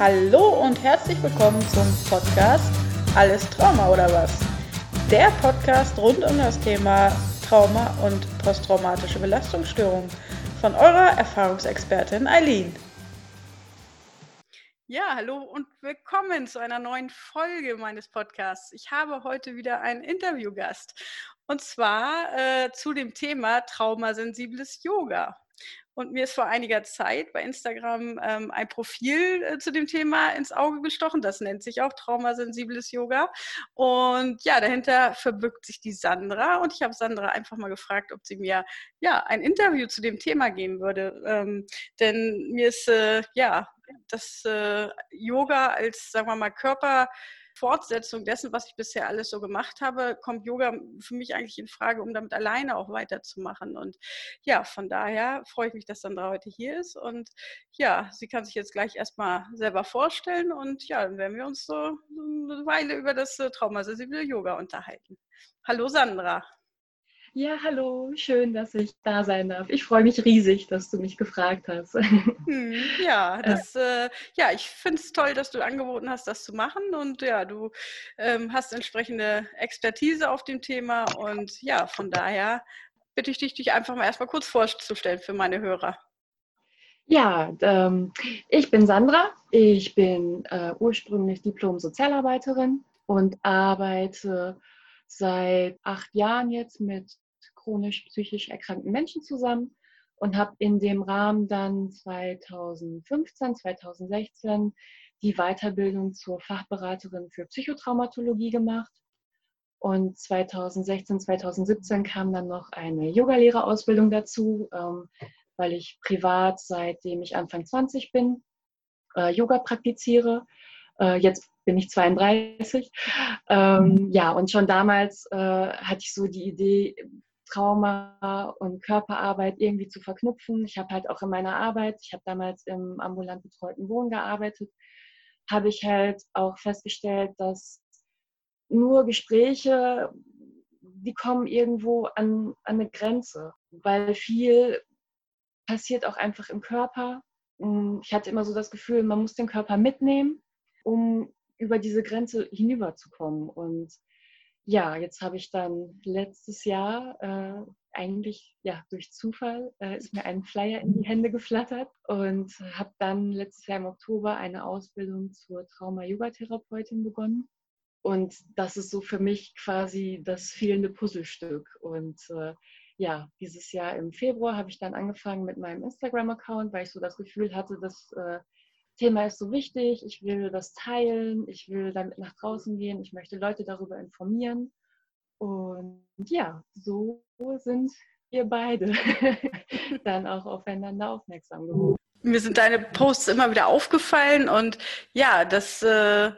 Hallo und herzlich willkommen zum Podcast Alles Trauma oder was? Der Podcast rund um das Thema Trauma und posttraumatische Belastungsstörung von eurer Erfahrungsexpertin Eileen. Ja, hallo und willkommen zu einer neuen Folge meines Podcasts. Ich habe heute wieder einen Interviewgast und zwar äh, zu dem Thema traumasensibles Yoga. Und mir ist vor einiger Zeit bei Instagram ähm, ein Profil äh, zu dem Thema ins Auge gestochen. Das nennt sich auch traumasensibles Yoga. Und ja, dahinter verbirgt sich die Sandra. Und ich habe Sandra einfach mal gefragt, ob sie mir ja ein Interview zu dem Thema geben würde. Ähm, denn mir ist äh, ja das äh, Yoga als, sagen wir mal, Körper Fortsetzung dessen, was ich bisher alles so gemacht habe, kommt Yoga für mich eigentlich in Frage, um damit alleine auch weiterzumachen. Und ja, von daher freue ich mich, dass Sandra heute hier ist. Und ja, sie kann sich jetzt gleich erstmal selber vorstellen. Und ja, dann werden wir uns so eine Weile über das äh, traumasensible Yoga unterhalten. Hallo Sandra. Ja, hallo, schön, dass ich da sein darf. Ich freue mich riesig, dass du mich gefragt hast. Hm, ja, das, äh, ja, ich finde es toll, dass du angeboten hast, das zu machen. Und ja, du ähm, hast entsprechende Expertise auf dem Thema. Und ja, von daher bitte ich dich, dich einfach mal erstmal kurz vorzustellen für meine Hörer. Ja, ähm, ich bin Sandra. Ich bin äh, ursprünglich Diplom-Sozialarbeiterin und arbeite seit acht Jahren jetzt mit chronisch psychisch erkrankten Menschen zusammen und habe in dem Rahmen dann 2015, 2016 die Weiterbildung zur Fachberaterin für Psychotraumatologie gemacht. Und 2016, 2017 kam dann noch eine Yogalehrerausbildung dazu, ähm, weil ich privat, seitdem ich Anfang 20 bin, äh, Yoga praktiziere. Äh, jetzt bin ich 32. Ähm, mhm. ja, und schon damals äh, hatte ich so die Idee, Trauma und Körperarbeit irgendwie zu verknüpfen. Ich habe halt auch in meiner Arbeit, ich habe damals im ambulant betreuten Wohnen gearbeitet, habe ich halt auch festgestellt, dass nur Gespräche, die kommen irgendwo an, an eine Grenze, weil viel passiert auch einfach im Körper. Ich hatte immer so das Gefühl, man muss den Körper mitnehmen, um über diese Grenze hinüberzukommen. Und ja, jetzt habe ich dann letztes Jahr äh, eigentlich ja durch Zufall äh, ist mir ein Flyer in die Hände geflattert und habe dann letztes Jahr im Oktober eine Ausbildung zur Trauma-Yoga-Therapeutin begonnen. Und das ist so für mich quasi das fehlende Puzzlestück. Und äh, ja, dieses Jahr im Februar habe ich dann angefangen mit meinem Instagram-Account, weil ich so das Gefühl hatte, dass äh, Thema ist so wichtig, ich will das teilen, ich will damit nach draußen gehen, ich möchte Leute darüber informieren. Und ja, so sind wir beide dann auch aufeinander aufmerksam geworden. Mir sind deine Posts immer wieder aufgefallen und ja, das äh,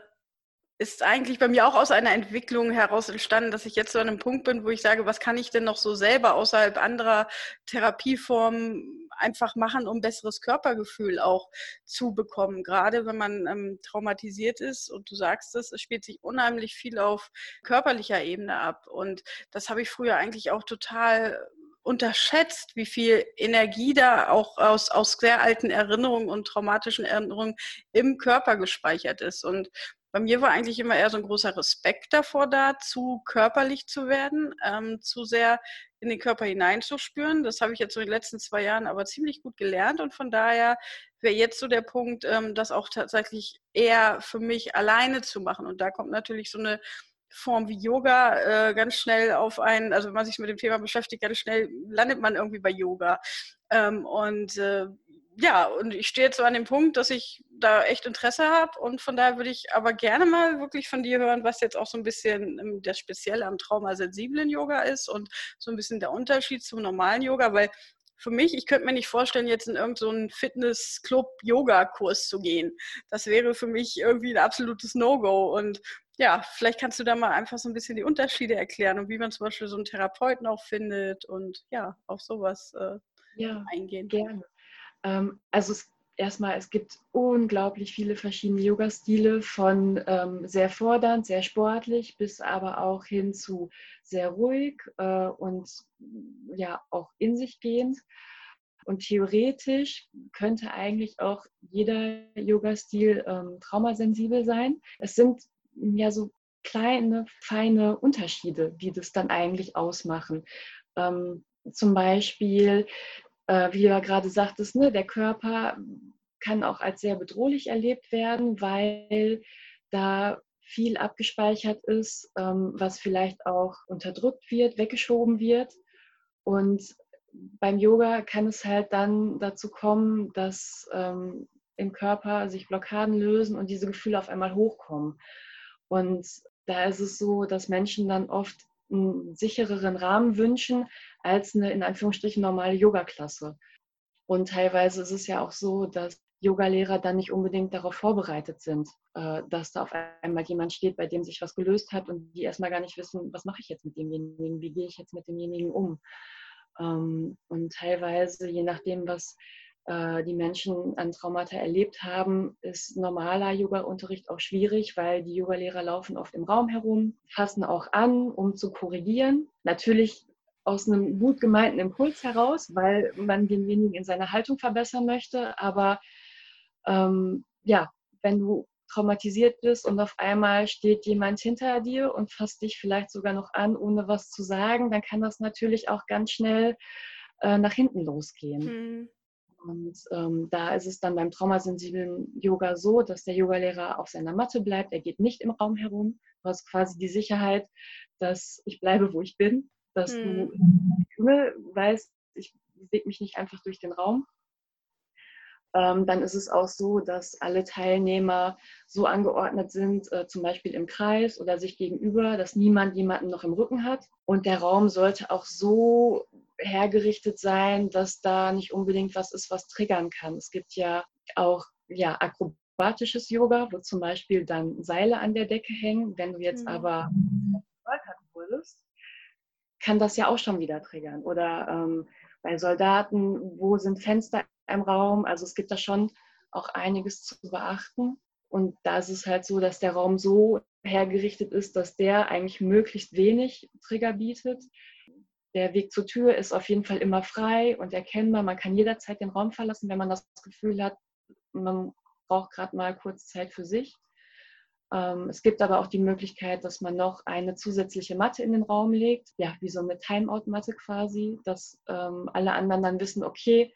ist eigentlich bei mir auch aus einer Entwicklung heraus entstanden, dass ich jetzt so an einem Punkt bin, wo ich sage, was kann ich denn noch so selber außerhalb anderer Therapieformen einfach machen, um besseres Körpergefühl auch zu bekommen. Gerade wenn man ähm, traumatisiert ist und du sagst es, es spielt sich unheimlich viel auf körperlicher Ebene ab. Und das habe ich früher eigentlich auch total unterschätzt, wie viel Energie da auch aus, aus sehr alten Erinnerungen und traumatischen Erinnerungen im Körper gespeichert ist. Und bei mir war eigentlich immer eher so ein großer Respekt davor da, zu körperlich zu werden, ähm, zu sehr in den Körper hineinzuspüren. Das habe ich jetzt so in den letzten zwei Jahren aber ziemlich gut gelernt und von daher wäre jetzt so der Punkt, ähm, das auch tatsächlich eher für mich alleine zu machen. Und da kommt natürlich so eine Form wie Yoga äh, ganz schnell auf einen, also wenn man sich mit dem Thema beschäftigt, ganz schnell landet man irgendwie bei Yoga. Ähm, und äh, ja, und ich stehe jetzt so an dem Punkt, dass ich da echt Interesse habe und von daher würde ich aber gerne mal wirklich von dir hören, was jetzt auch so ein bisschen ähm, das Spezielle am traumasensiblen Yoga ist und so ein bisschen der Unterschied zum normalen Yoga, weil für mich, ich könnte mir nicht vorstellen, jetzt in irgendeinen so Fitness-Club-Yoga-Kurs zu gehen. Das wäre für mich irgendwie ein absolutes No-Go. Und ja, vielleicht kannst du da mal einfach so ein bisschen die Unterschiede erklären und wie man zum Beispiel so einen Therapeuten auch findet und ja, auf sowas äh, ja, eingehen. Gerne. Ähm, also es, erstmal, es gibt unglaublich viele verschiedene Yoga-Stile von ähm, sehr fordernd, sehr sportlich bis aber auch hin zu sehr ruhig äh, und ja auch in sich gehend. Und theoretisch könnte eigentlich auch jeder Yoga-Stil ähm, traumasensibel sein. Es sind ja so kleine, feine Unterschiede, die das dann eigentlich ausmachen. Ähm, zum Beispiel, äh, wie du ja gerade sagtest, ne, der Körper kann auch als sehr bedrohlich erlebt werden, weil da viel abgespeichert ist, ähm, was vielleicht auch unterdrückt wird, weggeschoben wird. Und beim Yoga kann es halt dann dazu kommen, dass ähm, im Körper sich Blockaden lösen und diese Gefühle auf einmal hochkommen. Und da ist es so, dass Menschen dann oft einen sichereren Rahmen wünschen als eine in Anführungsstrichen normale Yoga-Klasse. Und teilweise ist es ja auch so, dass Yogalehrer dann nicht unbedingt darauf vorbereitet sind, äh, dass da auf einmal jemand steht, bei dem sich was gelöst hat und die erstmal gar nicht wissen, was mache ich jetzt mit demjenigen, wie gehe ich jetzt mit demjenigen um. Ähm, und teilweise, je nachdem, was äh, die Menschen an Traumata erlebt haben, ist normaler Yoga-Unterricht auch schwierig, weil die Yogalehrer laufen oft im Raum herum, fassen auch an, um zu korrigieren. Natürlich aus einem gut gemeinten Impuls heraus, weil man denjenigen in seiner Haltung verbessern möchte. Aber ähm, ja, wenn du traumatisiert bist und auf einmal steht jemand hinter dir und fasst dich vielleicht sogar noch an, ohne was zu sagen, dann kann das natürlich auch ganz schnell äh, nach hinten losgehen. Mhm. Und ähm, da ist es dann beim traumasensiblen Yoga so, dass der Yogalehrer auf seiner Matte bleibt. Er geht nicht im Raum herum. Du hast quasi die Sicherheit, dass ich bleibe, wo ich bin, dass mhm. du ne, weißt, ich bewege mich nicht einfach durch den Raum, ähm, dann ist es auch so, dass alle Teilnehmer so angeordnet sind, äh, zum Beispiel im Kreis oder sich gegenüber, dass niemand jemanden noch im Rücken hat. Und der Raum sollte auch so hergerichtet sein, dass da nicht unbedingt was ist, was triggern kann. Es gibt ja auch ja, akrobatisches Yoga, wo zum Beispiel dann Seile an der Decke hängen. Wenn du jetzt mhm. aber kann das ja auch schon wieder triggern. Oder ähm, bei Soldaten, wo sind Fenster im Raum? Also es gibt da schon auch einiges zu beachten. Und da ist es halt so, dass der Raum so hergerichtet ist, dass der eigentlich möglichst wenig Trigger bietet. Der Weg zur Tür ist auf jeden Fall immer frei und erkennbar. Man kann jederzeit den Raum verlassen, wenn man das Gefühl hat, man braucht gerade mal kurz Zeit für sich. Ähm, es gibt aber auch die Möglichkeit, dass man noch eine zusätzliche Matte in den Raum legt, ja, wie so eine Timeout-Matte quasi, dass ähm, alle anderen dann wissen, okay,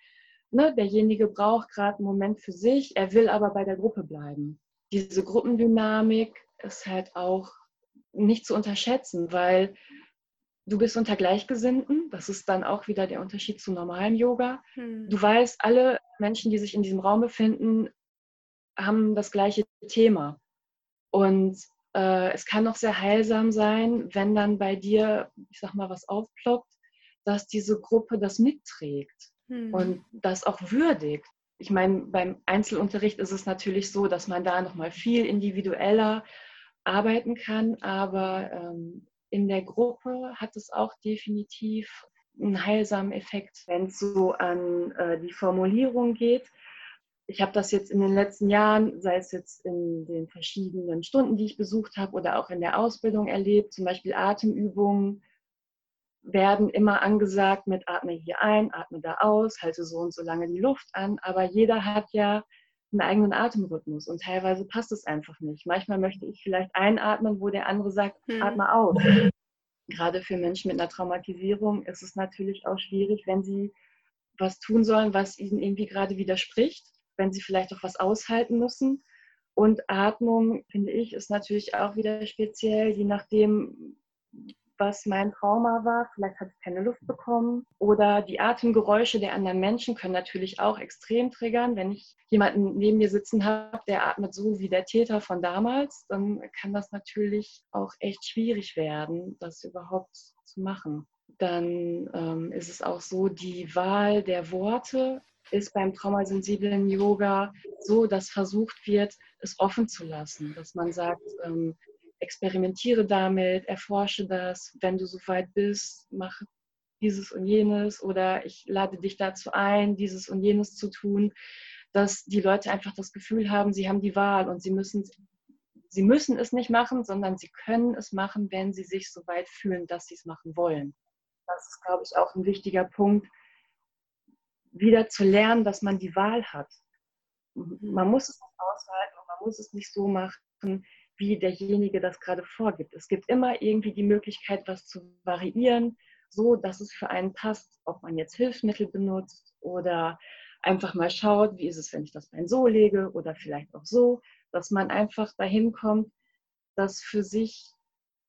ne, derjenige braucht gerade einen Moment für sich, er will aber bei der Gruppe bleiben. Diese Gruppendynamik ist halt auch nicht zu unterschätzen, weil du bist unter Gleichgesinnten, das ist dann auch wieder der Unterschied zu normalem Yoga. Hm. Du weißt, alle Menschen, die sich in diesem Raum befinden, haben das gleiche Thema. Und äh, es kann auch sehr heilsam sein, wenn dann bei dir, ich sag mal, was aufploppt, dass diese Gruppe das mitträgt hm. und das auch würdigt. Ich meine, beim Einzelunterricht ist es natürlich so, dass man da nochmal viel individueller arbeiten kann, aber ähm, in der Gruppe hat es auch definitiv einen heilsamen Effekt, wenn es so an äh, die Formulierung geht. Ich habe das jetzt in den letzten Jahren, sei es jetzt in den verschiedenen Stunden, die ich besucht habe oder auch in der Ausbildung erlebt, zum Beispiel Atemübungen, werden immer angesagt mit atme hier ein, atme da aus, halte so und so lange die Luft an. Aber jeder hat ja einen eigenen Atemrhythmus und teilweise passt es einfach nicht. Manchmal möchte ich vielleicht einatmen, wo der andere sagt, hm. atme aus. Gerade für Menschen mit einer Traumatisierung ist es natürlich auch schwierig, wenn sie was tun sollen, was ihnen irgendwie gerade widerspricht, wenn sie vielleicht auch was aushalten müssen. Und Atmung, finde ich, ist natürlich auch wieder speziell, je nachdem, was mein Trauma war. Vielleicht habe ich keine Luft bekommen. Oder die Atemgeräusche der anderen Menschen können natürlich auch extrem triggern. Wenn ich jemanden neben mir sitzen habe, der atmet so wie der Täter von damals, dann kann das natürlich auch echt schwierig werden, das überhaupt zu machen. Dann ähm, ist es auch so, die Wahl der Worte ist beim traumasensiblen Yoga so, dass versucht wird, es offen zu lassen, dass man sagt, ähm, experimentiere damit, erforsche das, wenn du soweit bist, mach dieses und jenes oder ich lade dich dazu ein, dieses und jenes zu tun, dass die Leute einfach das Gefühl haben, sie haben die Wahl und sie müssen, sie müssen es nicht machen, sondern sie können es machen, wenn sie sich so weit fühlen, dass sie es machen wollen. Das ist, glaube ich, auch ein wichtiger Punkt, wieder zu lernen, dass man die Wahl hat. Man muss es nicht aushalten und man muss es nicht so machen, wie derjenige das gerade vorgibt. Es gibt immer irgendwie die Möglichkeit, was zu variieren, so dass es für einen passt, ob man jetzt Hilfsmittel benutzt oder einfach mal schaut, wie ist es, wenn ich das Bein so lege oder vielleicht auch so, dass man einfach dahin kommt, das für sich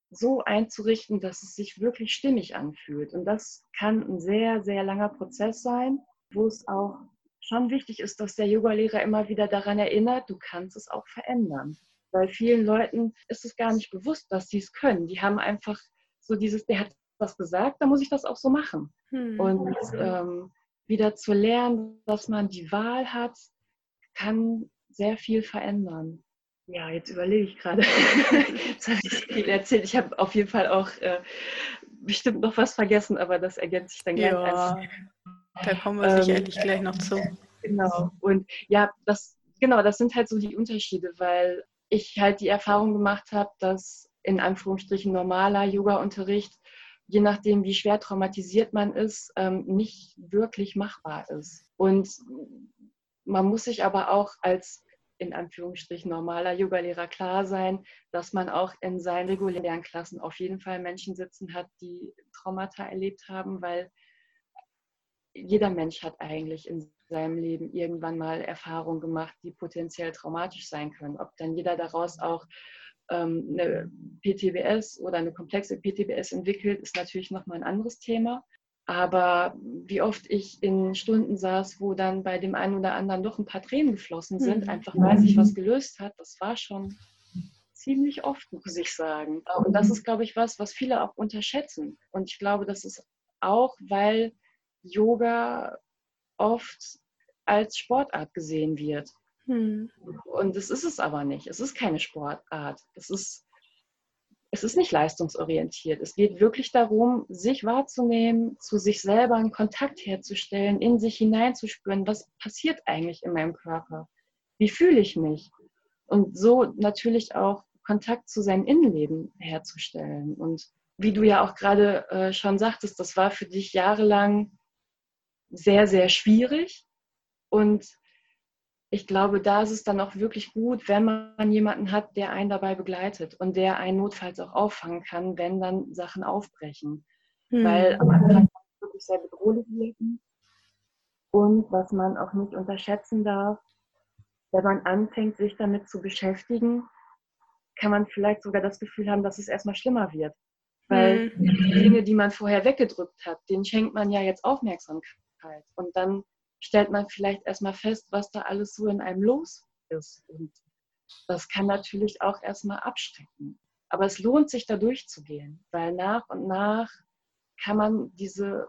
so einzurichten, dass es sich wirklich stimmig anfühlt. Und das kann ein sehr, sehr langer Prozess sein, wo es auch schon wichtig ist, dass der Yogalehrer immer wieder daran erinnert, du kannst es auch verändern. Weil vielen Leuten ist es gar nicht bewusst, dass sie es können. Die haben einfach so dieses, der hat was gesagt, dann muss ich das auch so machen. Hm. Und ähm, wieder zu lernen, dass man die Wahl hat, kann sehr viel verändern. Ja, jetzt überlege ich gerade. jetzt habe ich viel erzählt. Ich habe auf jeden Fall auch äh, bestimmt noch was vergessen, aber das ergänzt sich dann. Ja, da kommen wir sicherlich ähm, gleich noch zu. Genau. Und ja, das, genau, das sind halt so die Unterschiede, weil ich halt die Erfahrung gemacht habe, dass in Anführungsstrichen normaler Yoga-Unterricht, je nachdem, wie schwer traumatisiert man ist, ähm, nicht wirklich machbar ist. Und man muss sich aber auch als in Anführungsstrichen normaler Yogalehrer klar sein, dass man auch in seinen regulären Klassen auf jeden Fall Menschen sitzen hat, die Traumata erlebt haben, weil jeder Mensch hat eigentlich in seinem Leben irgendwann mal Erfahrungen gemacht, die potenziell traumatisch sein können. Ob dann jeder daraus auch ähm, eine PTBS oder eine komplexe PTBS entwickelt, ist natürlich nochmal ein anderes Thema. Aber wie oft ich in Stunden saß, wo dann bei dem einen oder anderen doch ein paar Tränen geflossen sind, mhm. einfach weil sich was gelöst hat, das war schon ziemlich oft, muss ich sagen. Und das ist, glaube ich, was, was viele auch unterschätzen. Und ich glaube, das ist auch, weil Yoga oft als Sportart gesehen wird. Hm. Und das ist es aber nicht. Es ist keine Sportart. Es ist, es ist nicht leistungsorientiert. Es geht wirklich darum, sich wahrzunehmen, zu sich selber einen Kontakt herzustellen, in sich hineinzuspüren, was passiert eigentlich in meinem Körper? Wie fühle ich mich? Und so natürlich auch Kontakt zu seinem Innenleben herzustellen. Und wie du ja auch gerade äh, schon sagtest, das war für dich jahrelang sehr, sehr schwierig. Und ich glaube, da ist es dann auch wirklich gut, wenn man jemanden hat, der einen dabei begleitet und der einen notfalls auch auffangen kann, wenn dann Sachen aufbrechen. Hm. Weil am Anfang kann es wirklich sehr bedrohlich wirken. Und was man auch nicht unterschätzen darf, wenn man anfängt, sich damit zu beschäftigen, kann man vielleicht sogar das Gefühl haben, dass es erstmal schlimmer wird. Weil hm. die Dinge, die man vorher weggedrückt hat, denen schenkt man ja jetzt Aufmerksamkeit. Dankbarkeit. Und dann stellt man vielleicht erstmal fest, was da alles so in einem los ist. Und das kann natürlich auch erstmal abschrecken. Aber es lohnt sich, da durchzugehen, weil nach und nach kann man diese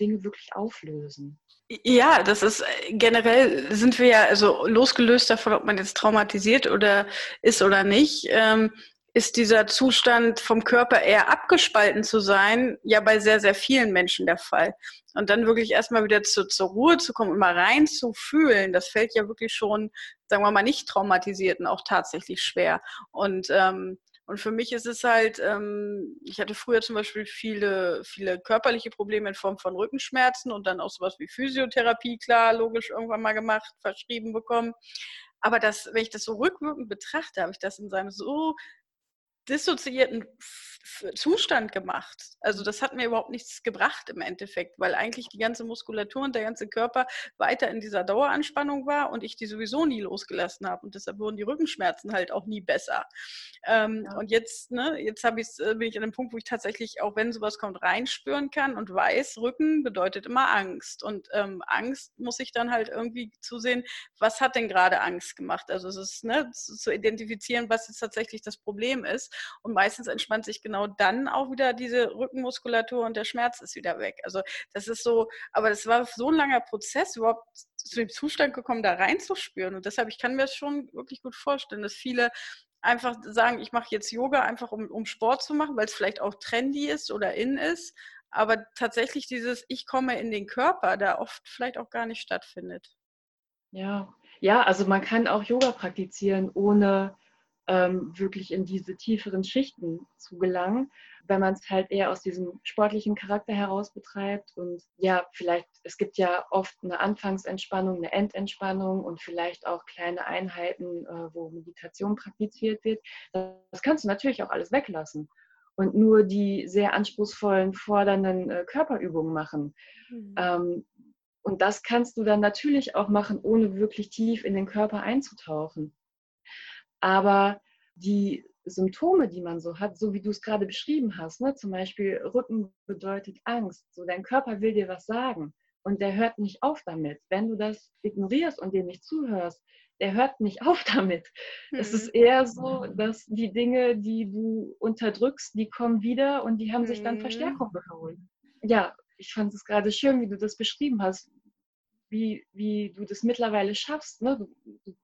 Dinge wirklich auflösen. Ja, das ist äh, generell sind wir ja also losgelöst davon, ob man jetzt traumatisiert oder ist oder nicht. Ähm, ist dieser Zustand vom Körper eher abgespalten zu sein, ja bei sehr, sehr vielen Menschen der Fall. Und dann wirklich erstmal wieder zu, zur Ruhe zu kommen und mal rein zu fühlen, das fällt ja wirklich schon, sagen wir mal, nicht traumatisierten auch tatsächlich schwer. Und ähm, und für mich ist es halt, ähm, ich hatte früher zum Beispiel viele, viele körperliche Probleme in Form von Rückenschmerzen und dann auch sowas wie Physiotherapie, klar, logisch irgendwann mal gemacht, verschrieben bekommen. Aber das, wenn ich das so rückwirkend betrachte, habe ich das in seinem so dissoziierten Zustand gemacht. Also das hat mir überhaupt nichts gebracht im Endeffekt, weil eigentlich die ganze Muskulatur und der ganze Körper weiter in dieser Daueranspannung war und ich die sowieso nie losgelassen habe und deshalb wurden die Rückenschmerzen halt auch nie besser. Ähm, ja. Und jetzt, ne, jetzt habe ich äh, bin ich an einem Punkt, wo ich tatsächlich, auch wenn sowas kommt, reinspüren kann und weiß, Rücken bedeutet immer Angst und ähm, Angst muss ich dann halt irgendwie zusehen, was hat denn gerade Angst gemacht? Also es ist ne, zu identifizieren, was jetzt tatsächlich das Problem ist und meistens entspannt sich genau dann auch wieder diese Rückenmuskulatur und der Schmerz ist wieder weg. Also das ist so, aber das war so ein langer Prozess, überhaupt zu dem Zustand gekommen, da reinzuspüren. Und deshalb, ich kann mir das schon wirklich gut vorstellen, dass viele einfach sagen, ich mache jetzt Yoga einfach, um, um Sport zu machen, weil es vielleicht auch trendy ist oder in ist. Aber tatsächlich dieses Ich komme in den Körper, da oft vielleicht auch gar nicht stattfindet. Ja, ja, also man kann auch Yoga praktizieren, ohne ähm, wirklich in diese tieferen Schichten zu gelangen, wenn man es halt eher aus diesem sportlichen Charakter heraus betreibt. Und ja, vielleicht, es gibt ja oft eine Anfangsentspannung, eine Endentspannung und vielleicht auch kleine Einheiten, äh, wo Meditation praktiziert wird. Das kannst du natürlich auch alles weglassen und nur die sehr anspruchsvollen, fordernden äh, Körperübungen machen. Mhm. Ähm, und das kannst du dann natürlich auch machen, ohne wirklich tief in den Körper einzutauchen. Aber die Symptome, die man so hat, so wie du es gerade beschrieben hast, ne? zum Beispiel Rücken bedeutet Angst, so dein Körper will dir was sagen und der hört nicht auf damit. Wenn du das ignorierst und dem nicht zuhörst, der hört nicht auf damit. Mhm. Es ist mhm. eher so, dass die Dinge, die du unterdrückst, die kommen wieder und die haben mhm. sich dann mhm. Verstärkung geholt. Ja, ich fand es gerade schön, wie du das beschrieben hast, wie, wie du das mittlerweile schaffst. Ne? Du, du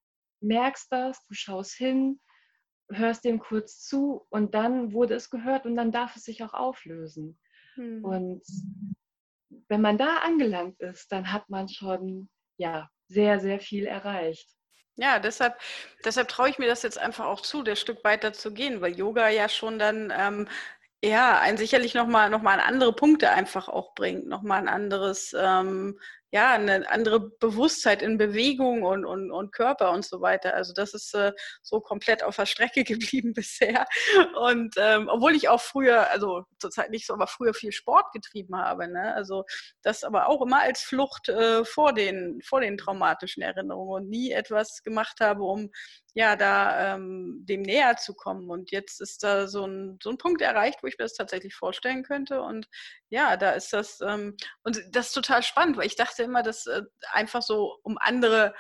merkst das, du schaust hin, hörst dem kurz zu und dann wurde es gehört und dann darf es sich auch auflösen. Hm. Und wenn man da angelangt ist, dann hat man schon ja sehr, sehr viel erreicht. Ja, deshalb, deshalb traue ich mir das jetzt einfach auch zu, der Stück weiter zu gehen, weil Yoga ja schon dann ähm, ja ein sicherlich nochmal noch mal andere Punkte einfach auch bringt, nochmal ein anderes ähm, ja, eine andere Bewusstheit in Bewegung und, und, und Körper und so weiter. Also das ist äh, so komplett auf der Strecke geblieben bisher. Und ähm, obwohl ich auch früher, also zurzeit nicht so, aber früher viel Sport getrieben habe. Ne? Also das aber auch immer als Flucht äh, vor, den, vor den traumatischen Erinnerungen und nie etwas gemacht habe, um ja, da ähm, dem näher zu kommen. Und jetzt ist da so ein, so ein Punkt erreicht, wo ich mir das tatsächlich vorstellen könnte. Und ja, da ist das, ähm, und das ist total spannend, weil ich dachte immer, dass äh, einfach so um andere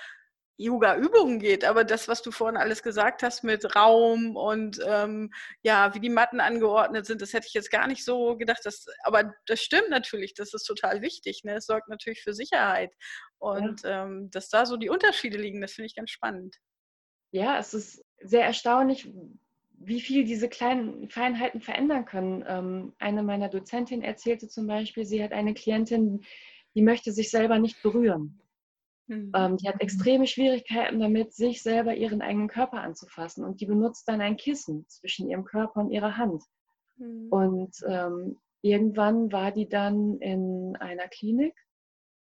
Yoga-Übungen geht, aber das, was du vorhin alles gesagt hast mit Raum und ähm, ja, wie die Matten angeordnet sind, das hätte ich jetzt gar nicht so gedacht. Dass, aber das stimmt natürlich, das ist total wichtig. Ne? Es sorgt natürlich für Sicherheit. Und ja. ähm, dass da so die Unterschiede liegen, das finde ich ganz spannend ja, es ist sehr erstaunlich, wie viel diese kleinen Feinheiten verändern können. Ähm, eine meiner Dozentinnen erzählte zum Beispiel, sie hat eine Klientin, die möchte sich selber nicht berühren. Mhm. Ähm, die hat extreme Schwierigkeiten damit, sich selber ihren eigenen Körper anzufassen und die benutzt dann ein Kissen zwischen ihrem Körper und ihrer Hand. Mhm. Und ähm, irgendwann war die dann in einer Klinik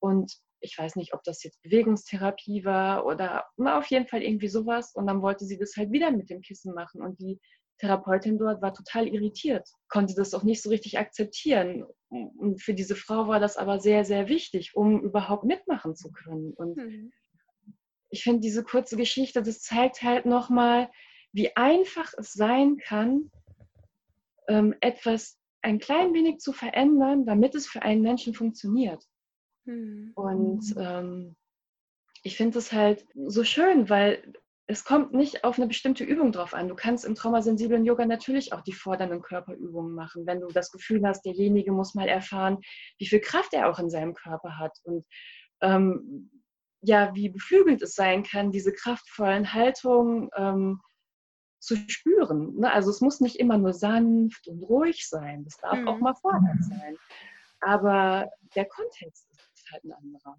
und ich weiß nicht, ob das jetzt Bewegungstherapie war oder na, auf jeden Fall irgendwie sowas. Und dann wollte sie das halt wieder mit dem Kissen machen. Und die Therapeutin dort war total irritiert, konnte das auch nicht so richtig akzeptieren. Und für diese Frau war das aber sehr, sehr wichtig, um überhaupt mitmachen zu können. Und mhm. ich finde diese kurze Geschichte, das zeigt halt nochmal, wie einfach es sein kann, ähm, etwas ein klein wenig zu verändern, damit es für einen Menschen funktioniert. Mhm. Und ähm, ich finde es halt so schön, weil es kommt nicht auf eine bestimmte Übung drauf an. Du kannst im traumasensiblen Yoga natürlich auch die fordernden Körperübungen machen, wenn du das Gefühl hast, derjenige muss mal erfahren, wie viel Kraft er auch in seinem Körper hat und ähm, ja, wie beflügelt es sein kann, diese kraftvollen Haltungen ähm, zu spüren. Ne? Also es muss nicht immer nur sanft und ruhig sein, das darf mhm. auch mal fordernd sein. Aber der Kontext halt ein anderer.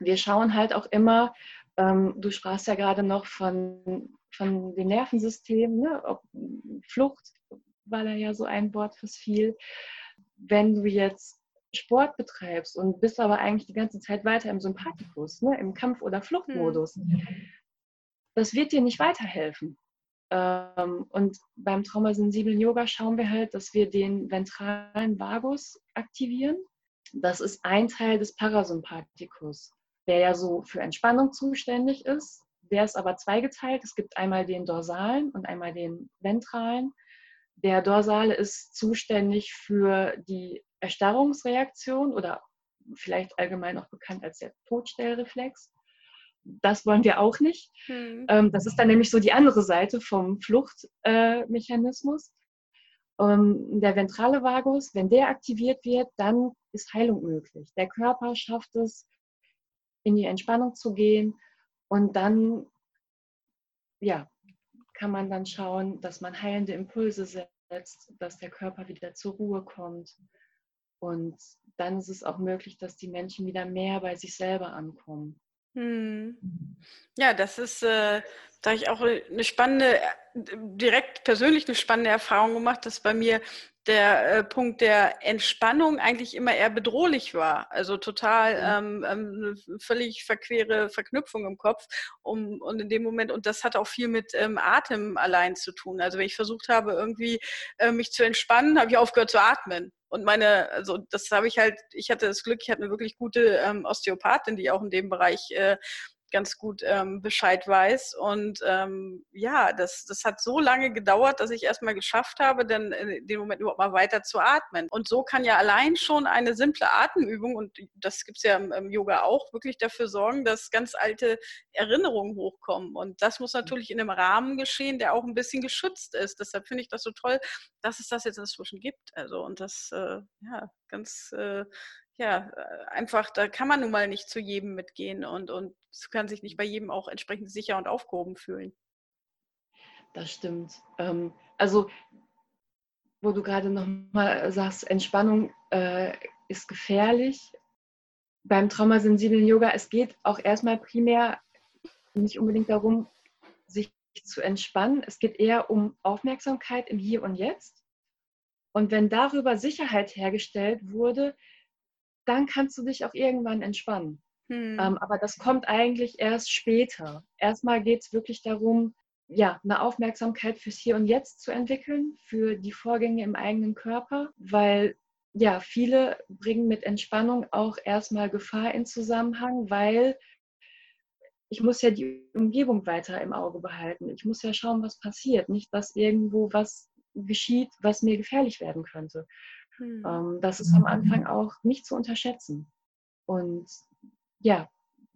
Wir schauen halt auch immer, ähm, du sprachst ja gerade noch von, von dem Nervensystem, ne? Ob, Flucht war da ja so ein Wort fürs viel. Wenn du jetzt Sport betreibst und bist aber eigentlich die ganze Zeit weiter im Sympathikus, ne? im Kampf- oder Fluchtmodus, hm. das wird dir nicht weiterhelfen. Ähm, und beim traumasensiblen Yoga schauen wir halt, dass wir den ventralen Vagus aktivieren. Das ist ein Teil des Parasympathikus, der ja so für Entspannung zuständig ist. Der ist aber zweigeteilt. Es gibt einmal den dorsalen und einmal den ventralen. Der dorsale ist zuständig für die Erstarrungsreaktion oder vielleicht allgemein auch bekannt als der Todstellreflex. Das wollen wir auch nicht. Hm. Das ist dann nämlich so die andere Seite vom Fluchtmechanismus. Ähm, der ventrale Vagus, wenn der aktiviert wird, dann ist Heilung möglich. Der Körper schafft es, in die Entspannung zu gehen und dann ja, kann man dann schauen, dass man heilende Impulse setzt, dass der Körper wieder zur Ruhe kommt. Und dann ist es auch möglich, dass die Menschen wieder mehr bei sich selber ankommen. Hm. Ja, das ist, äh, da ich auch eine spannende, direkt persönlich eine spannende Erfahrung gemacht, dass bei mir der äh, Punkt der Entspannung eigentlich immer eher bedrohlich war. Also total mhm. ähm, ähm, völlig verquere Verknüpfung im Kopf. Um, und in dem Moment, und das hat auch viel mit ähm, Atem allein zu tun. Also wenn ich versucht habe, irgendwie äh, mich zu entspannen, habe ich aufgehört zu atmen. Und meine, also das habe ich halt, ich hatte das Glück, ich hatte eine wirklich gute ähm, Osteopathin, die auch in dem Bereich äh, ganz gut ähm, Bescheid weiß. Und ähm, ja, das, das hat so lange gedauert, dass ich erstmal geschafft habe, dann in dem Moment überhaupt mal weiter zu atmen. Und so kann ja allein schon eine simple Atemübung, und das gibt es ja im, im, Yoga auch, wirklich dafür sorgen, dass ganz alte Erinnerungen hochkommen. Und das muss natürlich in einem Rahmen geschehen, der auch ein bisschen geschützt ist. Deshalb finde ich das so toll, dass es das jetzt inzwischen gibt. Also und das äh, ja ganz äh, ja, äh, einfach, da kann man nun mal nicht zu jedem mitgehen und, und kann sich nicht bei jedem auch entsprechend sicher und aufgehoben fühlen. Das stimmt. Ähm, also, wo du gerade nochmal sagst, Entspannung äh, ist gefährlich. Beim traumasensiblen Yoga, es geht auch erstmal primär nicht unbedingt darum, sich zu entspannen. Es geht eher um Aufmerksamkeit im Hier und Jetzt. Und wenn darüber Sicherheit hergestellt wurde, dann kannst du dich auch irgendwann entspannen. Hm. Ähm, aber das kommt eigentlich erst später. Erstmal geht es wirklich darum, ja, eine Aufmerksamkeit fürs Hier und Jetzt zu entwickeln, für die Vorgänge im eigenen Körper, weil ja, viele bringen mit Entspannung auch erstmal Gefahr in Zusammenhang, weil ich muss ja die Umgebung weiter im Auge behalten. Ich muss ja schauen, was passiert. Nicht, dass irgendwo was geschieht, was mir gefährlich werden könnte. Hm. Ähm, das ist am Anfang auch nicht zu unterschätzen. Und ja,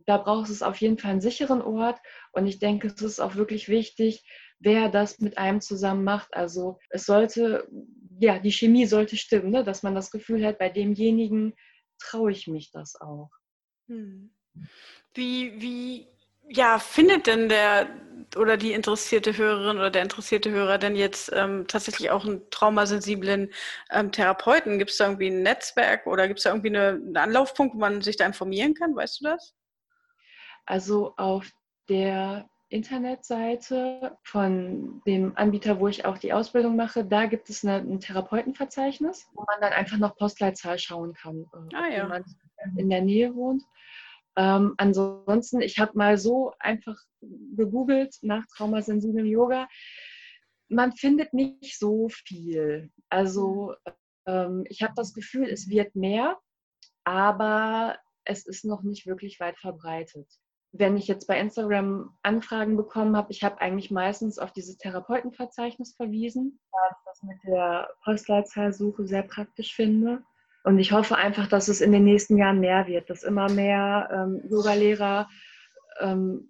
da braucht es auf jeden Fall einen sicheren Ort. Und ich denke, es ist auch wirklich wichtig, wer das mit einem zusammen macht. Also es sollte, ja, die Chemie sollte stimmen, ne? dass man das Gefühl hat, bei demjenigen traue ich mich das auch. Hm. Wie, wie ja, findet denn der oder die interessierte Hörerin oder der interessierte Hörer denn jetzt ähm, tatsächlich auch einen traumasensiblen ähm, Therapeuten? Gibt es da irgendwie ein Netzwerk oder gibt es da irgendwie eine, einen Anlaufpunkt, wo man sich da informieren kann? Weißt du das? Also auf der Internetseite von dem Anbieter, wo ich auch die Ausbildung mache, da gibt es eine, ein Therapeutenverzeichnis, wo man dann einfach noch Postleitzahl schauen kann, äh, ah, ja. wenn man in der Nähe wohnt. Ähm, ansonsten, ich habe mal so einfach gegoogelt nach traumasensiblem Yoga. Man findet nicht so viel. Also ähm, ich habe das Gefühl, es wird mehr, aber es ist noch nicht wirklich weit verbreitet. Wenn ich jetzt bei Instagram Anfragen bekommen habe, ich habe eigentlich meistens auf dieses Therapeutenverzeichnis verwiesen, weil ich das mit der Postleitzahlsuche sehr praktisch finde. Und ich hoffe einfach, dass es in den nächsten Jahren mehr wird, dass immer mehr ähm, Yogalehrer ähm,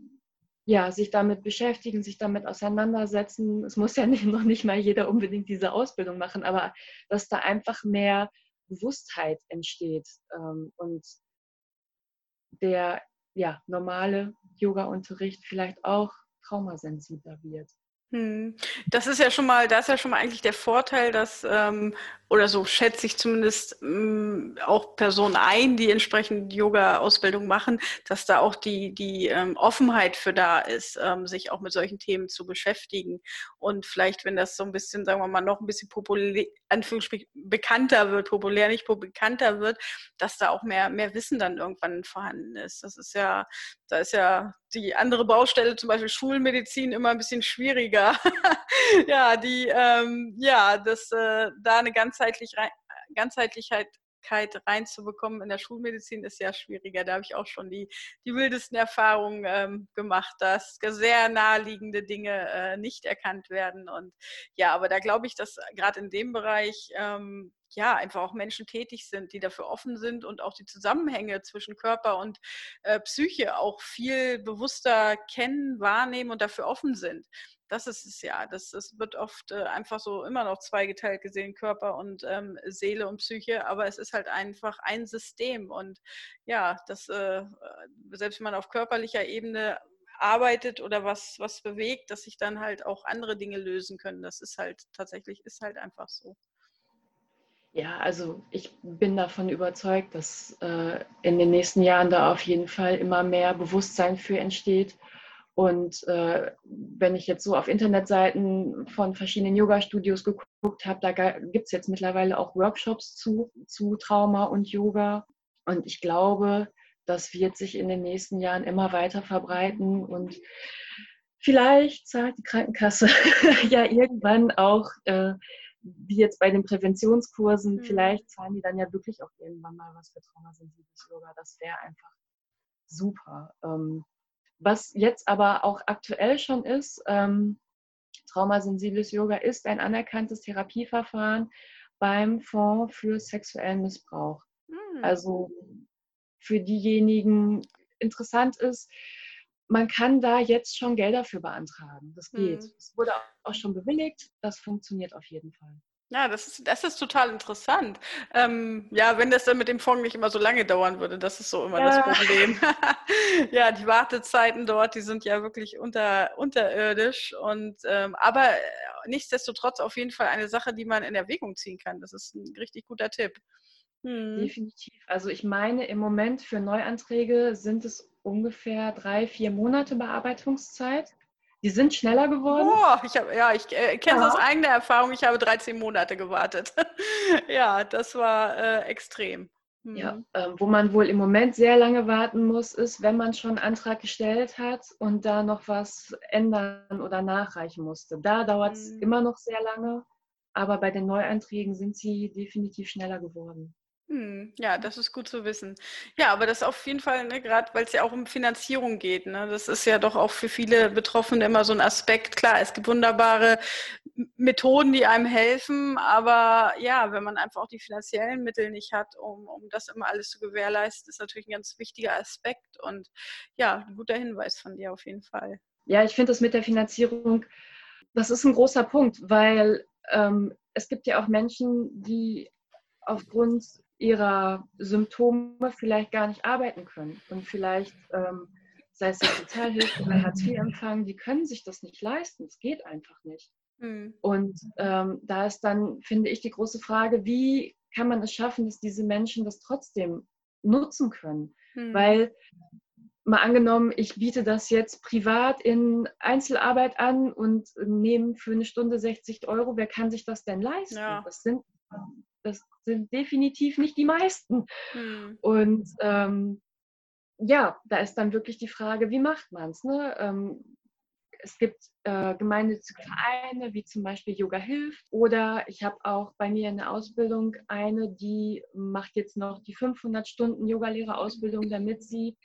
ja, sich damit beschäftigen, sich damit auseinandersetzen. Es muss ja nicht, noch nicht mal jeder unbedingt diese Ausbildung machen, aber dass da einfach mehr Bewusstheit entsteht ähm, und der ja, normale Yoga-Unterricht vielleicht auch traumasensibler wird. Hm. Das ist ja schon mal, da ist ja schon mal eigentlich der Vorteil, dass, ähm, oder so schätze ich zumindest ähm, auch Personen ein, die entsprechend Yoga-Ausbildung machen, dass da auch die, die ähm, Offenheit für da ist, ähm, sich auch mit solchen Themen zu beschäftigen. Und vielleicht, wenn das so ein bisschen, sagen wir mal, noch ein bisschen populär, Anführungsstrich, bekannter wird, populär nicht bekannter wird, dass da auch mehr, mehr Wissen dann irgendwann vorhanden ist. Das ist ja, da ist ja die andere Baustelle, zum Beispiel Schulmedizin, immer ein bisschen schwieriger. ja, die, ähm, ja, das, äh, da eine ganzheitlich, Ganzheitlichkeit reinzubekommen in der Schulmedizin ist ja schwieriger. Da habe ich auch schon die, die wildesten Erfahrungen ähm, gemacht, dass sehr naheliegende Dinge äh, nicht erkannt werden. Und ja, aber da glaube ich, dass gerade in dem Bereich ähm, ja, einfach auch Menschen tätig sind, die dafür offen sind und auch die Zusammenhänge zwischen Körper und äh, Psyche auch viel bewusster kennen, wahrnehmen und dafür offen sind. Das ist es ja. Das, das wird oft äh, einfach so immer noch zweigeteilt gesehen, Körper und ähm, Seele und Psyche, aber es ist halt einfach ein System. Und ja, das, äh, selbst wenn man auf körperlicher Ebene arbeitet oder was, was bewegt, dass sich dann halt auch andere Dinge lösen können. Das ist halt tatsächlich, ist halt einfach so. Ja, also ich bin davon überzeugt, dass äh, in den nächsten Jahren da auf jeden Fall immer mehr Bewusstsein für entsteht. Und äh, wenn ich jetzt so auf Internetseiten von verschiedenen Yoga-Studios geguckt habe, da gibt es jetzt mittlerweile auch Workshops zu, zu Trauma und Yoga. Und ich glaube, das wird sich in den nächsten Jahren immer weiter verbreiten und vielleicht zahlt die Krankenkasse ja irgendwann auch äh, wie jetzt bei den Präventionskursen, mhm. vielleicht zahlen die dann ja wirklich auch irgendwann mal was für traumasensibles Yoga. Das wäre einfach super. Ähm, was jetzt aber auch aktuell schon ist, ähm, traumasensibles Yoga ist ein anerkanntes Therapieverfahren beim Fonds für sexuellen Missbrauch. Mhm. Also für diejenigen interessant ist, man kann da jetzt schon Gelder für beantragen. Das geht. Mhm. Es wurde auch schon bewilligt. Das funktioniert auf jeden Fall. Ja, das ist, das ist total interessant. Ähm, ja, wenn das dann mit dem Fonds nicht immer so lange dauern würde, das ist so immer ja. das Problem. ja, die Wartezeiten dort, die sind ja wirklich unter, unterirdisch. Und ähm, aber nichtsdestotrotz auf jeden Fall eine Sache, die man in Erwägung ziehen kann. Das ist ein richtig guter Tipp. Hm. Definitiv. Also ich meine, im Moment für Neuanträge sind es ungefähr drei, vier Monate Bearbeitungszeit. Die sind schneller geworden. Oh, ich hab, ja, ich äh, kenne es ja. aus eigener Erfahrung. Ich habe 13 Monate gewartet. ja, das war äh, extrem. Mhm. Ja, äh, wo man wohl im Moment sehr lange warten muss, ist, wenn man schon einen Antrag gestellt hat und da noch was ändern oder nachreichen musste. Da dauert es mhm. immer noch sehr lange, aber bei den Neuanträgen sind sie definitiv schneller geworden. Hm, ja, das ist gut zu wissen. Ja, aber das auf jeden Fall, ne, gerade weil es ja auch um Finanzierung geht. Ne, das ist ja doch auch für viele Betroffene immer so ein Aspekt. Klar, es gibt wunderbare Methoden, die einem helfen, aber ja, wenn man einfach auch die finanziellen Mittel nicht hat, um, um das immer alles zu gewährleisten, ist natürlich ein ganz wichtiger Aspekt und ja, ein guter Hinweis von dir auf jeden Fall. Ja, ich finde das mit der Finanzierung, das ist ein großer Punkt, weil ähm, es gibt ja auch Menschen, die aufgrund ihrer Symptome vielleicht gar nicht arbeiten können und vielleicht, ähm, sei es jetzt Sozialhilfe oder Hartz-IV-Empfang, die können sich das nicht leisten. Es geht einfach nicht. Mhm. Und ähm, da ist dann, finde ich, die große Frage, wie kann man es schaffen, dass diese Menschen das trotzdem nutzen können? Mhm. Weil mal angenommen, ich biete das jetzt privat in Einzelarbeit an und nehme für eine Stunde 60 Euro, wer kann sich das denn leisten? Ja. Das sind das sind definitiv nicht die meisten. Mhm. Und ähm, ja, da ist dann wirklich die Frage, wie macht man es? Ne? Ähm, es gibt äh, gemeinnützige Vereine, wie zum Beispiel Yoga Hilft. Oder ich habe auch bei mir in der Ausbildung eine, die macht jetzt noch die 500 Stunden Yogalehrerausbildung, damit sie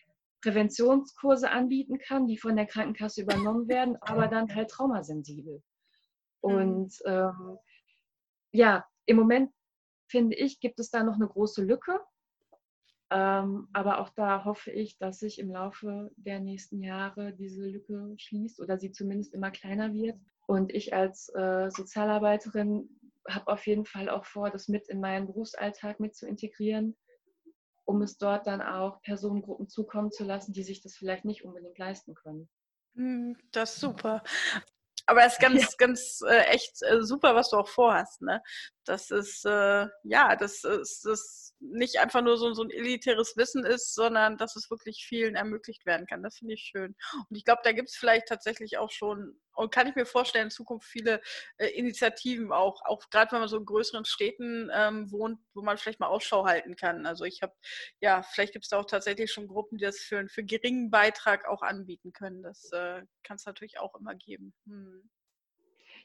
Präventionskurse anbieten kann, die von der Krankenkasse übernommen werden, aber dann halt traumasensibel. Hm. Und ähm, ja, im Moment finde ich, gibt es da noch eine große Lücke. Ähm, aber auch da hoffe ich, dass sich im Laufe der nächsten Jahre diese Lücke schließt oder sie zumindest immer kleiner wird. Und ich als äh, Sozialarbeiterin habe auf jeden Fall auch vor, das mit in meinen Berufsalltag mit zu integrieren, um es dort dann auch Personengruppen zukommen zu lassen, die sich das vielleicht nicht unbedingt leisten können. Hm, das ist super. Aber es ist ganz, ja. ganz äh, echt äh, super, was du auch vorhast. Ne? Das ist, äh, ja, das ist, das nicht einfach nur so, so ein elitäres Wissen ist, sondern dass es wirklich vielen ermöglicht werden kann. Das finde ich schön. Und ich glaube, da gibt es vielleicht tatsächlich auch schon, und kann ich mir vorstellen, in Zukunft viele äh, Initiativen auch, auch gerade wenn man so in größeren Städten ähm, wohnt, wo man vielleicht mal Ausschau halten kann. Also ich habe, ja, vielleicht gibt es da auch tatsächlich schon Gruppen, die das für, für geringen Beitrag auch anbieten können. Das äh, kann es natürlich auch immer geben. Hm.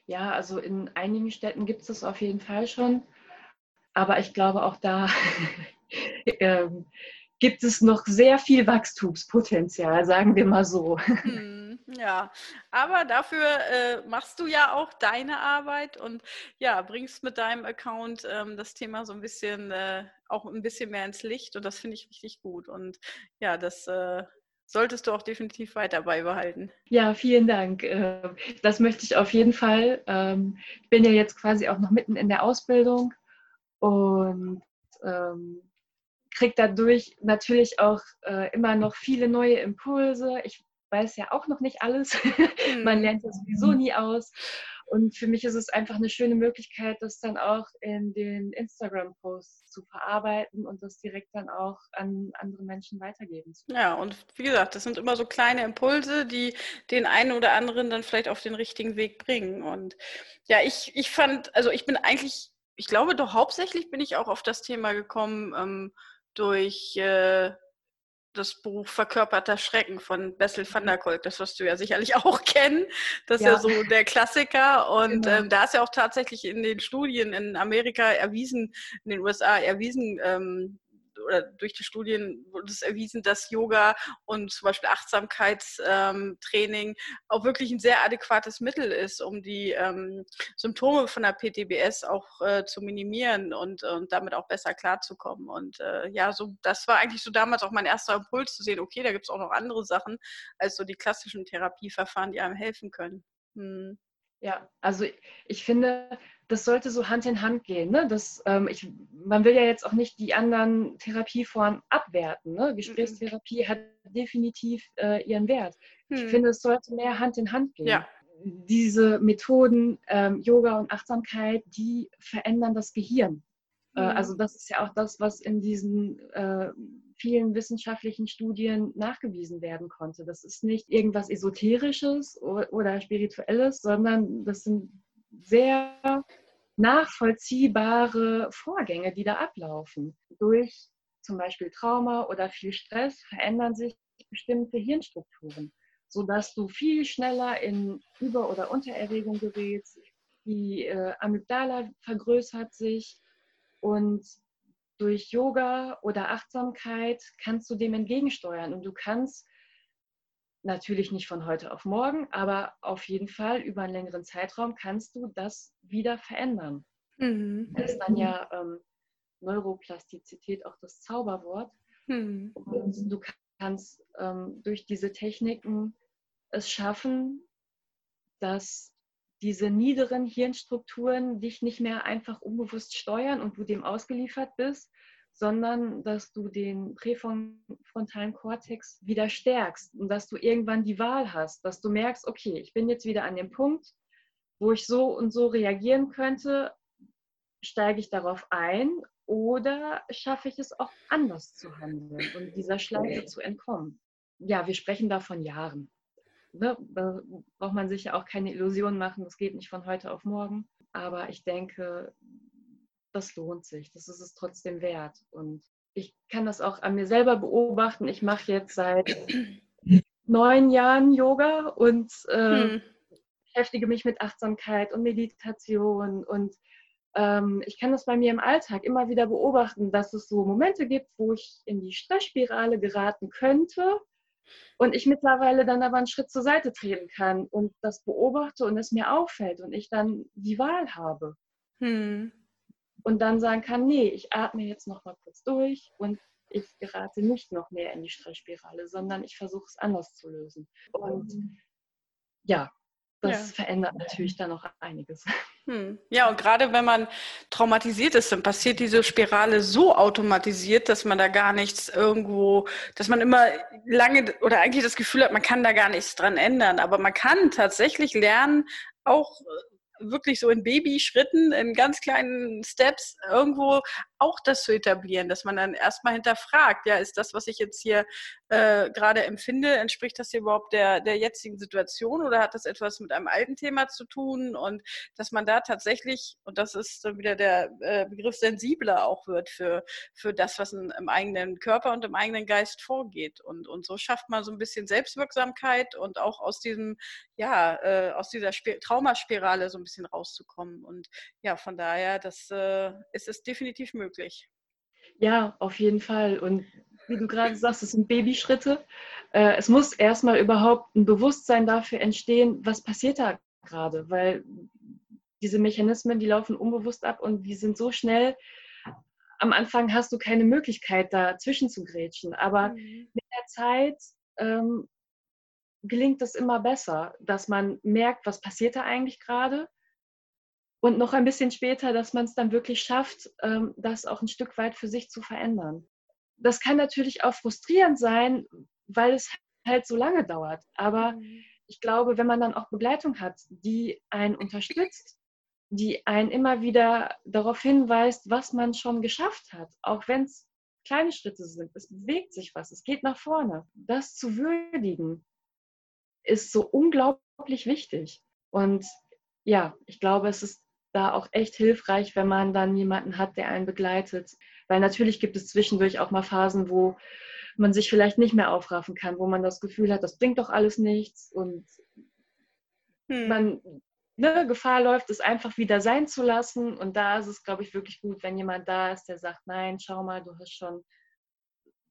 Ja, also in einigen Städten gibt es das auf jeden Fall schon. Aber ich glaube, auch da ähm, gibt es noch sehr viel Wachstumspotenzial, sagen wir mal so. Hm, ja, aber dafür äh, machst du ja auch deine Arbeit und ja, bringst mit deinem Account ähm, das Thema so ein bisschen, äh, auch ein bisschen mehr ins Licht und das finde ich richtig gut. Und ja, das äh, solltest du auch definitiv weiter beibehalten. Ja, vielen Dank. Ähm, das möchte ich auf jeden Fall. Ähm, ich bin ja jetzt quasi auch noch mitten in der Ausbildung und ähm, kriege dadurch natürlich auch äh, immer noch viele neue Impulse. Ich weiß ja auch noch nicht alles. Man lernt ja sowieso nie aus. Und für mich ist es einfach eine schöne Möglichkeit, das dann auch in den Instagram-Posts zu verarbeiten und das direkt dann auch an andere Menschen weitergeben zu können. Ja, und wie gesagt, das sind immer so kleine Impulse, die den einen oder anderen dann vielleicht auf den richtigen Weg bringen. Und ja, ich, ich fand, also ich bin eigentlich, ich glaube doch hauptsächlich bin ich auch auf das Thema gekommen ähm, durch äh, das Buch Verkörperter Schrecken von Bessel van der Kolk, das wirst du ja sicherlich auch kennen. Das ist ja, ja so der Klassiker. Und genau. ähm, da ist ja auch tatsächlich in den Studien in Amerika erwiesen, in den USA erwiesen, ähm, oder durch die Studien wurde es erwiesen, dass Yoga und zum Beispiel Achtsamkeitstraining ähm, auch wirklich ein sehr adäquates Mittel ist, um die ähm, Symptome von der PTBS auch äh, zu minimieren und, und damit auch besser klarzukommen. Und äh, ja, so das war eigentlich so damals auch mein erster Impuls zu sehen, okay, da gibt es auch noch andere Sachen als so die klassischen Therapieverfahren, die einem helfen können. Hm. Ja, also ich finde, das sollte so Hand in Hand gehen. Ne? Das, ähm, ich, man will ja jetzt auch nicht die anderen Therapieformen abwerten. Ne? Gesprächstherapie mhm. hat definitiv äh, ihren Wert. Mhm. Ich hm. finde, es sollte mehr Hand in Hand gehen. Ja. Diese Methoden, ähm, Yoga und Achtsamkeit, die verändern das Gehirn. Äh, mhm. Äh, also das ist ja auch das, was in diesen äh, vielen wissenschaftlichen Studien nachgewiesen werden konnte. Das ist nicht irgendwas Esoterisches oder Spirituelles, sondern das sind sehr nachvollziehbare Vorgänge, die da ablaufen. Durch zum Beispiel Trauma oder viel Stress verändern sich bestimmte Hirnstrukturen, sodass du viel schneller in Über- oder Untererregung gerätst. Die äh, Amygdala vergrößert sich und durch Yoga oder Achtsamkeit kannst du dem entgegensteuern und du kannst natürlich nicht von heute auf morgen, aber auf jeden Fall über einen längeren Zeitraum kannst du das wieder verändern. Mhm. Das ist dann ja ähm, Neuroplastizität auch das Zauberwort. Mhm. Und du kannst ähm, durch diese Techniken es schaffen, dass diese niederen Hirnstrukturen dich nicht mehr einfach unbewusst steuern und du dem ausgeliefert bist, sondern dass du den präfrontalen Kortex wieder stärkst und dass du irgendwann die Wahl hast, dass du merkst, okay, ich bin jetzt wieder an dem Punkt, wo ich so und so reagieren könnte, steige ich darauf ein oder schaffe ich es auch anders zu handeln und dieser Schleife zu entkommen. Ja, wir sprechen da von Jahren. Ne? Da braucht man sich ja auch keine Illusionen machen, das geht nicht von heute auf morgen. Aber ich denke, das lohnt sich. Das ist es trotzdem wert. Und ich kann das auch an mir selber beobachten. Ich mache jetzt seit neun Jahren Yoga und äh, hm. beschäftige mich mit Achtsamkeit und Meditation. Und ähm, ich kann das bei mir im Alltag immer wieder beobachten, dass es so Momente gibt, wo ich in die Stressspirale geraten könnte. Und ich mittlerweile dann aber einen Schritt zur Seite treten kann und das beobachte und es mir auffällt und ich dann die Wahl habe. Hm und dann sagen kann, nee, ich atme jetzt noch mal kurz durch und ich gerate nicht noch mehr in die Stressspirale, sondern ich versuche es anders zu lösen. Und ja, das ja. verändert natürlich dann noch einiges. Hm. Ja, und gerade wenn man traumatisiert ist, dann passiert diese Spirale so automatisiert, dass man da gar nichts irgendwo, dass man immer lange oder eigentlich das Gefühl hat, man kann da gar nichts dran ändern. Aber man kann tatsächlich lernen, auch wirklich so in Babyschritten, in ganz kleinen Steps irgendwo auch das zu etablieren, dass man dann erstmal hinterfragt, ja, ist das, was ich jetzt hier äh, gerade empfinde, entspricht das hier überhaupt der, der jetzigen Situation oder hat das etwas mit einem alten Thema zu tun und dass man da tatsächlich, und das ist dann wieder der äh, Begriff sensibler auch wird für, für das, was im eigenen Körper und im eigenen Geist vorgeht und, und so schafft man so ein bisschen Selbstwirksamkeit und auch aus diesem, ja, äh, aus dieser Sp Traumaspirale so ein bisschen rauszukommen und ja, von daher, das ist es definitiv möglich möglich. Ja, auf jeden Fall. Und wie du gerade sagst, es sind Babyschritte. Äh, es muss erstmal überhaupt ein Bewusstsein dafür entstehen, was passiert da gerade, weil diese Mechanismen, die laufen unbewusst ab und die sind so schnell. Am Anfang hast du keine Möglichkeit, dazwischen zu grätschen. Aber mhm. mit der Zeit ähm, gelingt es immer besser, dass man merkt, was passiert da eigentlich gerade und noch ein bisschen später, dass man es dann wirklich schafft, ähm, das auch ein Stück weit für sich zu verändern. Das kann natürlich auch frustrierend sein, weil es halt so lange dauert. Aber mhm. ich glaube, wenn man dann auch Begleitung hat, die einen unterstützt, die einen immer wieder darauf hinweist, was man schon geschafft hat, auch wenn es kleine Schritte sind, es bewegt sich was, es geht nach vorne. Das zu würdigen, ist so unglaublich wichtig. Und ja, ich glaube, es ist da auch echt hilfreich, wenn man dann jemanden hat, der einen begleitet. Weil natürlich gibt es zwischendurch auch mal Phasen, wo man sich vielleicht nicht mehr aufraffen kann, wo man das Gefühl hat, das bringt doch alles nichts und hm. man ne, Gefahr läuft, es einfach wieder sein zu lassen. Und da ist es, glaube ich, wirklich gut, wenn jemand da ist, der sagt, nein, schau mal, du hast schon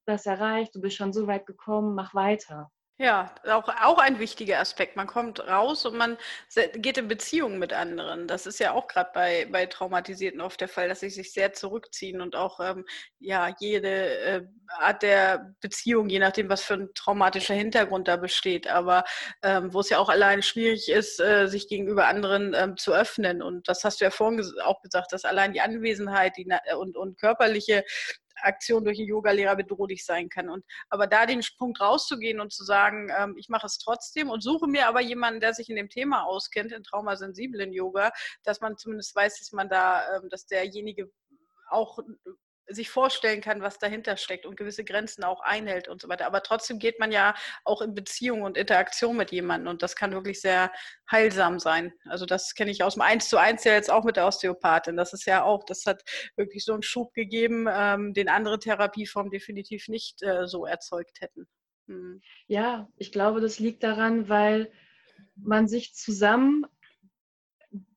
das erreicht, du bist schon so weit gekommen, mach weiter. Ja, auch, auch ein wichtiger Aspekt. Man kommt raus und man geht in Beziehungen mit anderen. Das ist ja auch gerade bei, bei Traumatisierten oft der Fall, dass sie sich sehr zurückziehen und auch ähm, ja, jede äh, Art der Beziehung, je nachdem, was für ein traumatischer Hintergrund da besteht, aber ähm, wo es ja auch allein schwierig ist, äh, sich gegenüber anderen ähm, zu öffnen. Und das hast du ja vorhin auch gesagt, dass allein die Anwesenheit die, und, und körperliche Aktion durch einen Yogalehrer bedrohlich sein kann. Und aber da den Punkt rauszugehen und zu sagen, ähm, ich mache es trotzdem und suche mir aber jemanden, der sich in dem Thema auskennt, in traumasensiblen Yoga, dass man zumindest weiß, dass man da, ähm, dass derjenige auch sich vorstellen kann, was dahinter steckt und gewisse Grenzen auch einhält und so weiter. Aber trotzdem geht man ja auch in Beziehung und Interaktion mit jemandem und das kann wirklich sehr heilsam sein. Also das kenne ich aus dem Eins zu eins ja jetzt auch mit der Osteopathin. Das ist ja auch, das hat wirklich so einen Schub gegeben, ähm, den andere Therapieformen definitiv nicht äh, so erzeugt hätten. Hm. Ja, ich glaube, das liegt daran, weil man sich zusammen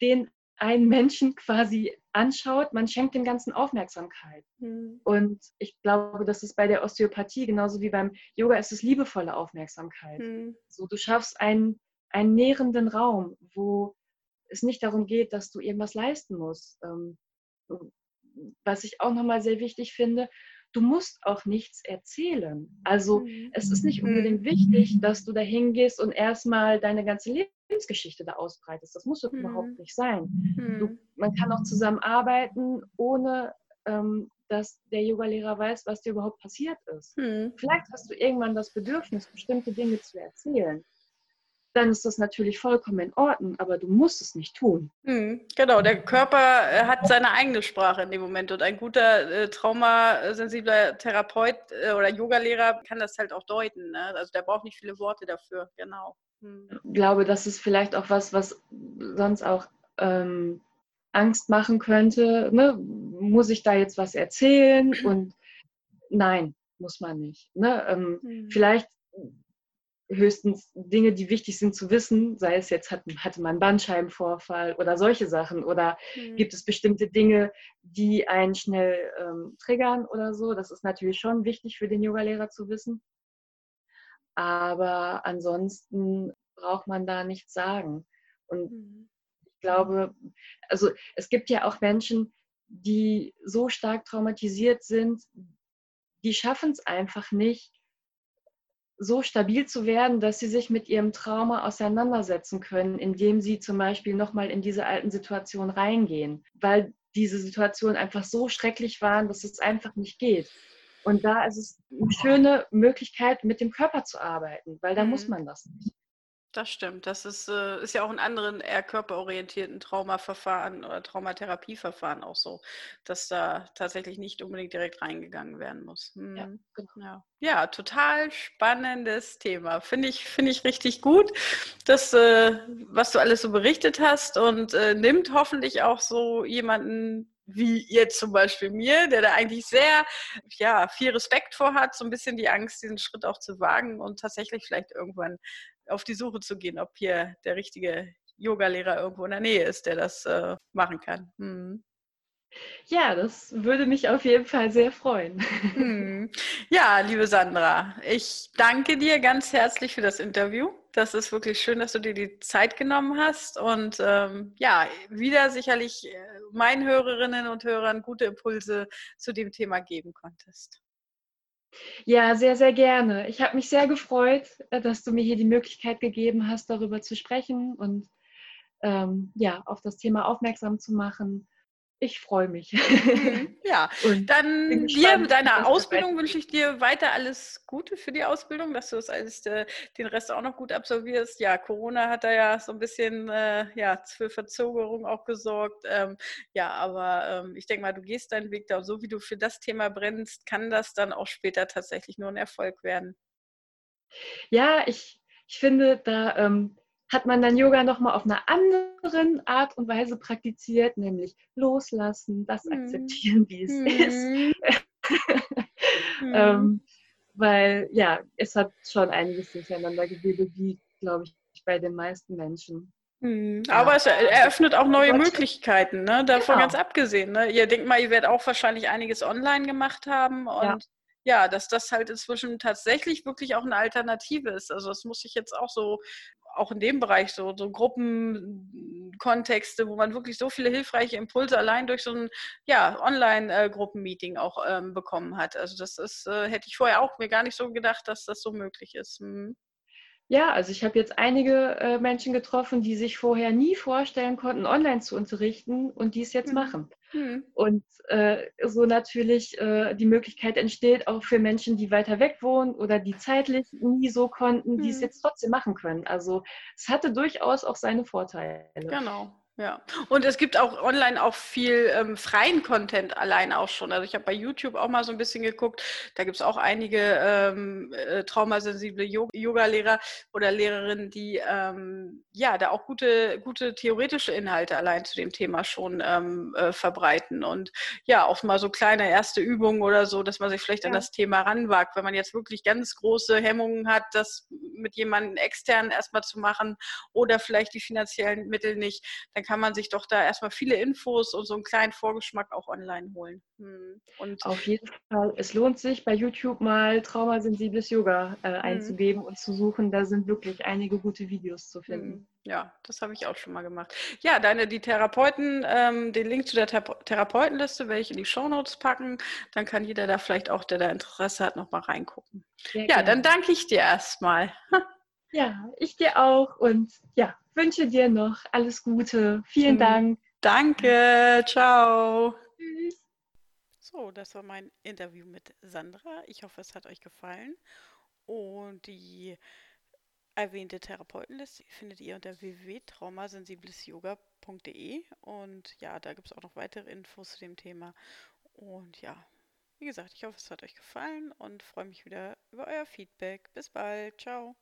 den einen Menschen quasi anschaut, man schenkt dem Ganzen Aufmerksamkeit. Mhm. Und ich glaube, das ist bei der Osteopathie genauso wie beim Yoga, ist es liebevolle Aufmerksamkeit. Mhm. So, du schaffst einen, einen nährenden Raum, wo es nicht darum geht, dass du irgendwas leisten musst. Ähm, was ich auch nochmal sehr wichtig finde, du musst auch nichts erzählen. Also mhm. es ist nicht unbedingt wichtig, dass du da hingehst und erstmal deine ganze Lebensgeschichte da ausbreitest. Das muss mhm. überhaupt nicht sein. Mhm. Du, man kann auch zusammenarbeiten, ohne ähm, dass der Yogalehrer weiß, was dir überhaupt passiert ist. Mhm. Vielleicht hast du irgendwann das Bedürfnis, bestimmte Dinge zu erzählen dann ist das natürlich vollkommen in Ordnung, aber du musst es nicht tun. Mhm, genau, der Körper äh, hat seine eigene Sprache in dem Moment und ein guter äh, traumasensibler Therapeut äh, oder Yogalehrer kann das halt auch deuten. Ne? Also der braucht nicht viele Worte dafür, genau. Mhm. Ich glaube, das ist vielleicht auch was, was sonst auch ähm, Angst machen könnte. Ne? Muss ich da jetzt was erzählen? Und nein, muss man nicht. Ne? Ähm, mhm. Vielleicht höchstens Dinge, die wichtig sind zu wissen, sei es jetzt, hat, hatte man einen Bandscheibenvorfall oder solche Sachen oder mhm. gibt es bestimmte Dinge, die einen schnell ähm, triggern oder so. Das ist natürlich schon wichtig für den Yogalehrer zu wissen. Aber ansonsten braucht man da nichts sagen. Und mhm. ich glaube, also es gibt ja auch Menschen, die so stark traumatisiert sind, die schaffen es einfach nicht, so stabil zu werden, dass sie sich mit ihrem Trauma auseinandersetzen können, indem sie zum Beispiel nochmal in diese alten Situationen reingehen, weil diese Situationen einfach so schrecklich waren, dass es einfach nicht geht. Und da ist es eine schöne Möglichkeit, mit dem Körper zu arbeiten, weil da mhm. muss man das nicht. Das stimmt. Das ist, äh, ist ja auch in anderen eher körperorientierten Traumaverfahren oder Traumatherapieverfahren auch so, dass da tatsächlich nicht unbedingt direkt reingegangen werden muss. Hm. Ja, genau. ja. ja, total spannendes Thema. Finde ich, find ich richtig gut, das, äh, was du alles so berichtet hast und äh, nimmt hoffentlich auch so jemanden wie jetzt zum Beispiel mir, der da eigentlich sehr, ja, viel Respekt vor hat, so ein bisschen die Angst, diesen Schritt auch zu wagen und tatsächlich vielleicht irgendwann auf die Suche zu gehen, ob hier der richtige Yogalehrer irgendwo in der Nähe ist, der das äh, machen kann. Hm. Ja, das würde mich auf jeden Fall sehr freuen. Hm. Ja, liebe Sandra, ich danke dir ganz herzlich für das Interview. Das ist wirklich schön, dass du dir die Zeit genommen hast und ähm, ja, wieder sicherlich äh, meinen Hörerinnen und Hörern gute Impulse zu dem Thema geben konntest. Ja, sehr, sehr gerne. Ich habe mich sehr gefreut, äh, dass du mir hier die Möglichkeit gegeben hast, darüber zu sprechen und ähm, ja, auf das Thema aufmerksam zu machen. Ich freue mich. Mhm, ja, dann dir mit deiner Ausbildung wünsche ich dir weiter alles Gute für die Ausbildung, dass du das alles, äh, den Rest auch noch gut absolvierst. Ja, Corona hat da ja so ein bisschen äh, ja, für Verzögerung auch gesorgt. Ähm, ja, aber ähm, ich denke mal, du gehst deinen Weg da. So wie du für das Thema brennst, kann das dann auch später tatsächlich nur ein Erfolg werden. Ja, ich, ich finde, da ähm, hat man dann Yoga nochmal auf einer anderen Art und Weise praktiziert, nämlich loslassen, das mhm. akzeptieren, wie es mhm. ist. mhm. ähm, weil ja, es hat schon einiges durcheinander gewedelt, wie, glaube ich, bei den meisten Menschen. Mhm. Aber ja. es eröffnet auch neue Gott. Möglichkeiten, ne? davon genau. ganz abgesehen. Ne? Ihr denkt mal, ihr werdet auch wahrscheinlich einiges online gemacht haben und ja ja, dass das halt inzwischen tatsächlich wirklich auch eine Alternative ist. Also das muss ich jetzt auch so, auch in dem Bereich so, so Gruppenkontexte, wo man wirklich so viele hilfreiche Impulse allein durch so ein ja, Online-Gruppenmeeting auch ähm, bekommen hat. Also das ist, äh, hätte ich vorher auch mir gar nicht so gedacht, dass das so möglich ist. Hm. Ja, also ich habe jetzt einige äh, Menschen getroffen, die sich vorher nie vorstellen konnten, online zu unterrichten und die es jetzt mhm. machen. Mhm. Und äh, so natürlich äh, die Möglichkeit entsteht auch für Menschen, die weiter weg wohnen oder die zeitlich nie so konnten, mhm. die es mhm. jetzt trotzdem machen können. Also es hatte durchaus auch seine Vorteile. Genau. Ja, und es gibt auch online auch viel ähm, freien Content allein auch schon. Also ich habe bei YouTube auch mal so ein bisschen geguckt. Da gibt es auch einige ähm, äh, traumasensible Yoga-Lehrer oder Lehrerinnen, die ähm, ja da auch gute, gute theoretische Inhalte allein zu dem Thema schon ähm, äh, verbreiten. Und ja, auch mal so kleine erste Übungen oder so, dass man sich vielleicht ja. an das Thema ranwagt. Wenn man jetzt wirklich ganz große Hemmungen hat, das mit jemandem extern erstmal zu machen oder vielleicht die finanziellen Mittel nicht, dann kann man sich doch da erstmal viele Infos und so einen kleinen Vorgeschmack auch online holen. Hm. Und Auf jeden Fall. Es lohnt sich, bei YouTube mal traumasensibles Yoga äh, hm. einzugeben und zu suchen. Da sind wirklich einige gute Videos zu finden. Hm. Ja, das habe ich auch schon mal gemacht. Ja, deine, die Therapeuten, ähm, den Link zu der Thera Therapeutenliste werde ich in die Shownotes packen. Dann kann jeder da vielleicht auch, der da Interesse hat, nochmal reingucken. Sehr ja, gerne. dann danke ich dir erstmal. Ja, ich dir auch und ja, wünsche dir noch alles Gute. Vielen mhm. Dank. Danke, ciao. Tschüss. So, das war mein Interview mit Sandra. Ich hoffe, es hat euch gefallen. Und die erwähnte Therapeutenliste findet ihr unter www.traumasensiblesyoga.de und ja, da gibt es auch noch weitere Infos zu dem Thema. Und ja, wie gesagt, ich hoffe, es hat euch gefallen und freue mich wieder über euer Feedback. Bis bald. Ciao.